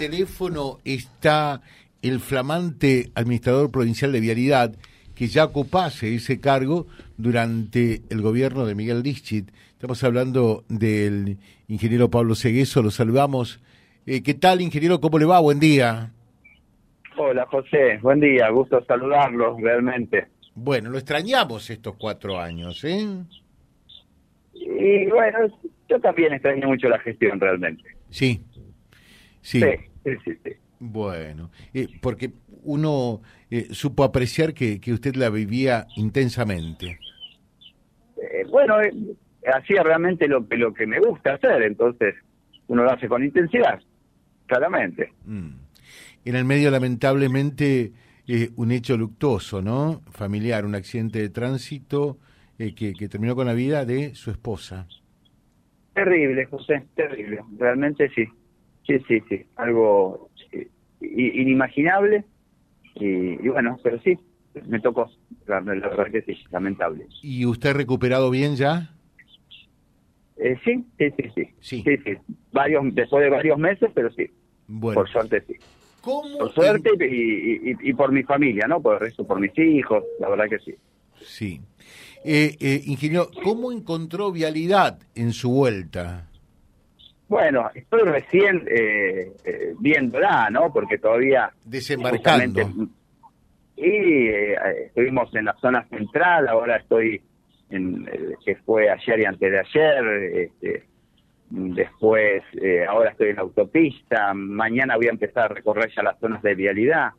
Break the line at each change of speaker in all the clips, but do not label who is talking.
teléfono está el flamante administrador provincial de Vialidad, que ya ocupase ese cargo durante el gobierno de Miguel Lischit. Estamos hablando del ingeniero Pablo Segueso, lo saludamos. Eh, ¿Qué tal, ingeniero? ¿Cómo le va? Buen día.
Hola, José. Buen día. Gusto saludarlo, realmente.
Bueno, lo extrañamos estos cuatro años, ¿eh?
Y bueno, yo también extraño mucho la gestión, realmente.
Sí. Sí.
Sí,
Bueno, eh, porque uno eh, supo apreciar que, que usted la vivía intensamente.
Eh, bueno, hacía realmente lo, que- lo que me gusta hacer, entonces uno lo hace con intensidad, claramente.
Mm. En el medio, lamentablemente, un hecho luctuoso, ¿no? Familiar, un accidente de tránsito eh, que, que terminó con la vida de su esposa.
Terrible, José, terrible. Realmente sí. Sí, sí, sí. Algo eh, i- inimaginable. Y, y bueno, pero sí, me tocó. La, la verdad que sí, lamentable.
¿Y usted recuperado bien ya?
Eh, sí, sí, sí, sí.
Sí.
Sí, sí. Varios, después de varios meses, pero sí.
Bueno,
Por suerte sí.
¿cómo?
Por suerte y, y, y por mi familia, ¿no? Por eso, por mis hijos, la verdad que sí.
Sí. Eh, eh, ingeniero, ¿cómo encontró vialidad en su vuelta?
Bueno, estoy recién eh, eh, viéndola, ¿no? Porque todavía...
Desembarcando.
Y eh, estuvimos en la zona central, ahora estoy en... eh, que fue ayer y antes de ayer, este, después eh, ahora estoy en la autopista, mañana voy a empezar a recorrer ya las zonas de vialidad.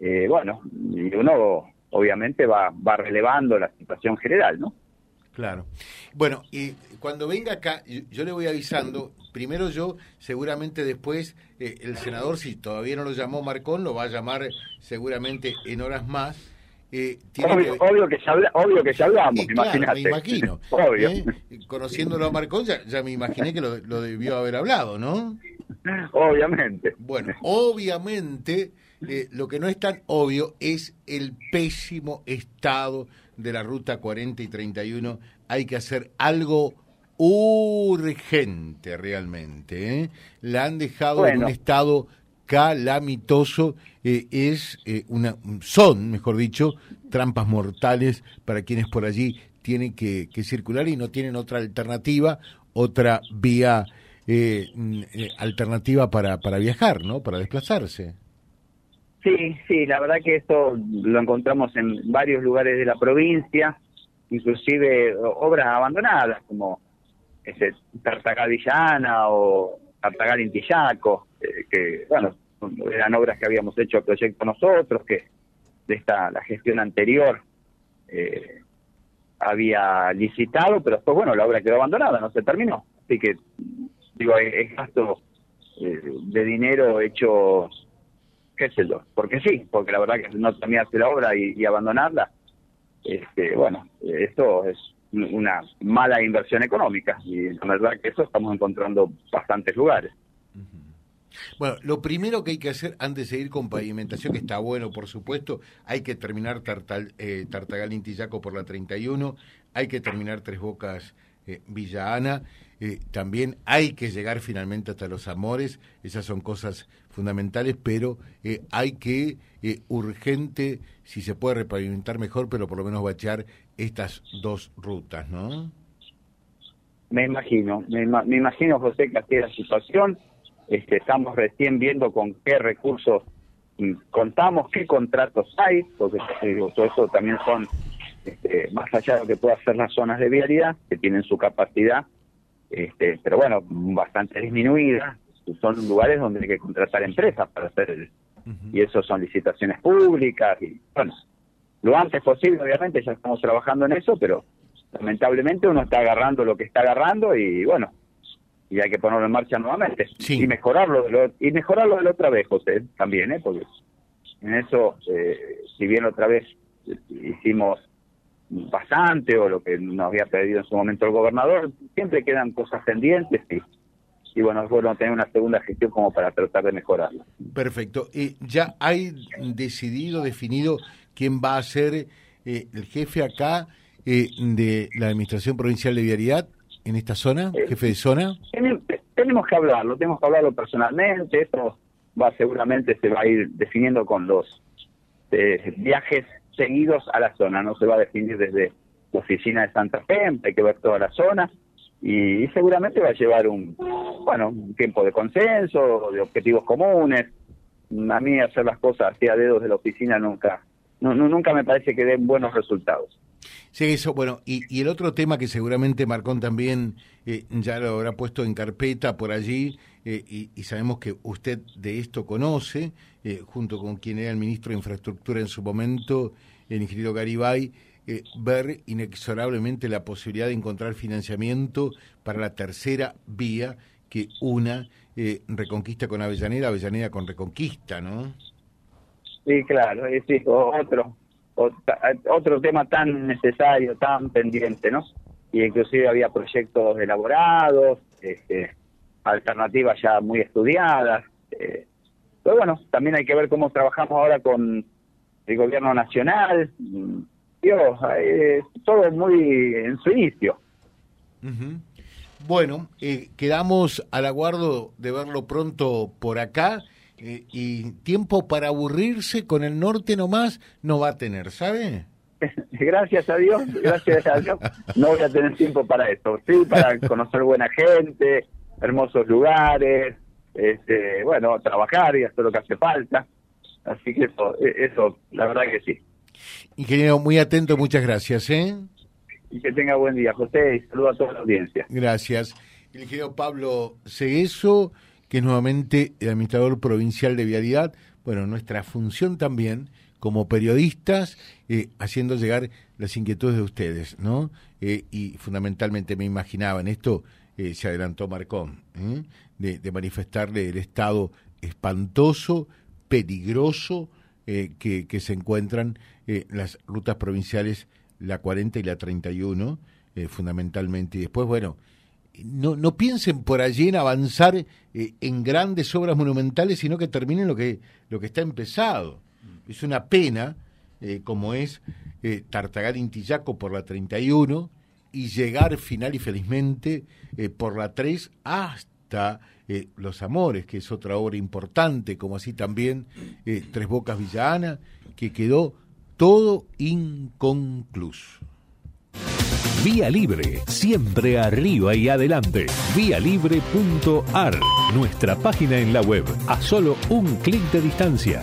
Eh, bueno, y uno obviamente va, va relevando la situación general, ¿no?
Claro. Bueno, y cuando venga acá, yo, yo le voy avisando, primero yo, seguramente después eh, el senador, si todavía no lo llamó Marcón, lo va a llamar seguramente en horas más. Eh, tiene
Obvio,
que-
obvio que ya habla- obvio que ya hablamos,
claro,
imagínate.
me imagino.
obvio.
¿eh? Conociéndolo a Marcón, ya, ya me imaginé que lo, lo debió haber hablado, ¿no?
Obviamente.
Bueno, obviamente, eh, lo que no es tan obvio es el pésimo estado de la ruta 40 y 31. Hay que hacer algo urgente realmente. ¿eh? La han dejado en un estado calamitoso. eh, es una, son, mejor dicho, trampas mortales para quienes por allí tienen que, que circular y no tienen otra alternativa, otra vía eh, mm, eh, alternativa para, para viajar, ¿no? Para desplazarse.
Sí, sí, la verdad que esto lo encontramos en varios lugares de la provincia, inclusive obras abandonadas como ese Tartagal Villana o Tartagal Intillaco, eh, que bueno, eran obras que habíamos hecho el proyecto nosotros, que de esta la gestión anterior eh, había licitado, pero después bueno, la obra quedó abandonada, no se terminó. Así que digo, es, gasto eh, de dinero hecho qué porque sí, porque la verdad que no terminarse la obra y, abandonarla, este, bueno, esto es una mala inversión económica y la verdad que eso estamos encontrando bastantes lugares.
Bueno, lo primero que hay que hacer antes de ir con pavimentación, que está bueno, por supuesto, hay que terminar Tartal, eh, Tartagal Intillaco por la 31, hay que terminar Tres Bocas eh, Villa Ana, eh, también hay que llegar finalmente hasta Los Amores, esas son cosas fundamentales, pero eh, hay que eh, urgente, si se puede repavimentar mejor, pero por lo menos bachear estas dos rutas, ¿no?
Me imagino, me, ima- me imagino, José, que así es la situación. Este, estamos recién viendo con qué recursos mm, contamos, qué contratos hay, porque eh, digo, todo eso también son, este, más allá de lo que pueda hacer las zonas de vialidad, que tienen su capacidad, este, pero bueno, bastante disminuida. Son lugares donde hay que contratar empresas para hacer el, y eso son licitaciones públicas y bueno, lo antes posible, obviamente, ya estamos trabajando en eso, pero lamentablemente uno está agarrando lo que está agarrando y bueno, y hay que ponerlo en marcha nuevamente
Sí.
y mejorarlo de lo, y mejorarlo de la otra vez, José, también, ¿eh? porque en eso, eh, si bien otra vez hicimos bastante o lo que nos había pedido en su momento el gobernador, siempre quedan cosas pendientes y, y bueno, es bueno tener una segunda gestión como para tratar de mejorarla.
Perfecto. Eh, ¿Ya hay decidido, definido quién va a ser eh, el jefe acá eh, de la Administración Provincial de Vialidad en esta zona? ¿Jefe de zona?
Tenem- Tenemos que hablarlo, tenemos que hablarlo personalmente, esto va seguramente se va a ir definiendo con los eh, viajes seguidos a la zona, no se va a definir desde la oficina de Santa Fe, hay que ver toda la zona y, seguramente va a llevar un, bueno, un tiempo de consenso, de objetivos comunes. A mí hacer las cosas así a dedos de la oficina nunca, no, nunca me parece que den buenos resultados.
Sí, eso, bueno, y, y el otro tema que seguramente Marcón también eh, ya lo habrá puesto en carpeta por allí, eh, y, sabemos que usted de esto conoce, eh, junto con quien era el ministro de Infraestructura en su momento, el ingeniero Garibay, ver inexorablemente la posibilidad de encontrar financiamiento para la tercera vía que una Reconquista con Avellaneda, Avellaneda con Reconquista, ¿no?
Sí, claro, es otro otro tema tan necesario, tan pendiente, ¿no? Y inclusive había proyectos elaborados, este, alternativas ya muy estudiadas. Eh, pero bueno, también hay que ver cómo trabajamos ahora con el gobierno nacional. Dios, eh, todo muy en su inicio.
Bueno, eh, quedamos al aguardo de verlo pronto por acá eh, y tiempo para aburrirse con el norte nomás no va a tener, ¿sabe?
Gracias a Dios, gracias a Dios, no voy a tener tiempo para eso, sí, para conocer buena gente, hermosos lugares, este, bueno, trabajar y hacer lo que hace falta, así que eso, e, eso, la verdad que sí.
Ingeniero, muy atento, muchas gracias, ¿eh?
Y que tenga buen día, José, y saludo a toda la audiencia.
Gracias. El ingeniero Pablo Cegueso que es nuevamente el administrador provincial de vialidad. Bueno, nuestra función también como periodistas, eh, haciendo llegar las inquietudes de ustedes, ¿no? Eh, y fundamentalmente me imaginaba, en esto eh, se adelantó Marcón, de, manifestarle el estado espantoso, peligroso que, que, se encuentran las rutas provinciales, la 40 y la 31, fundamentalmente. Y después, bueno, no, no piensen por allí en avanzar eh, en grandes obras monumentales, sino que terminen lo que, lo que está empezado. Es una pena, eh, como es eh, Tartagal Intillaco por la 31 y llegar final y felizmente por la 3 hasta Los Amores, que es otra obra importante, como así también Tres Bocas Villana, que quedó todo inconcluso.
Vía Libre, siempre arriba y adelante. Vialibre.ar, nuestra página en la web, a solo un clic de distancia.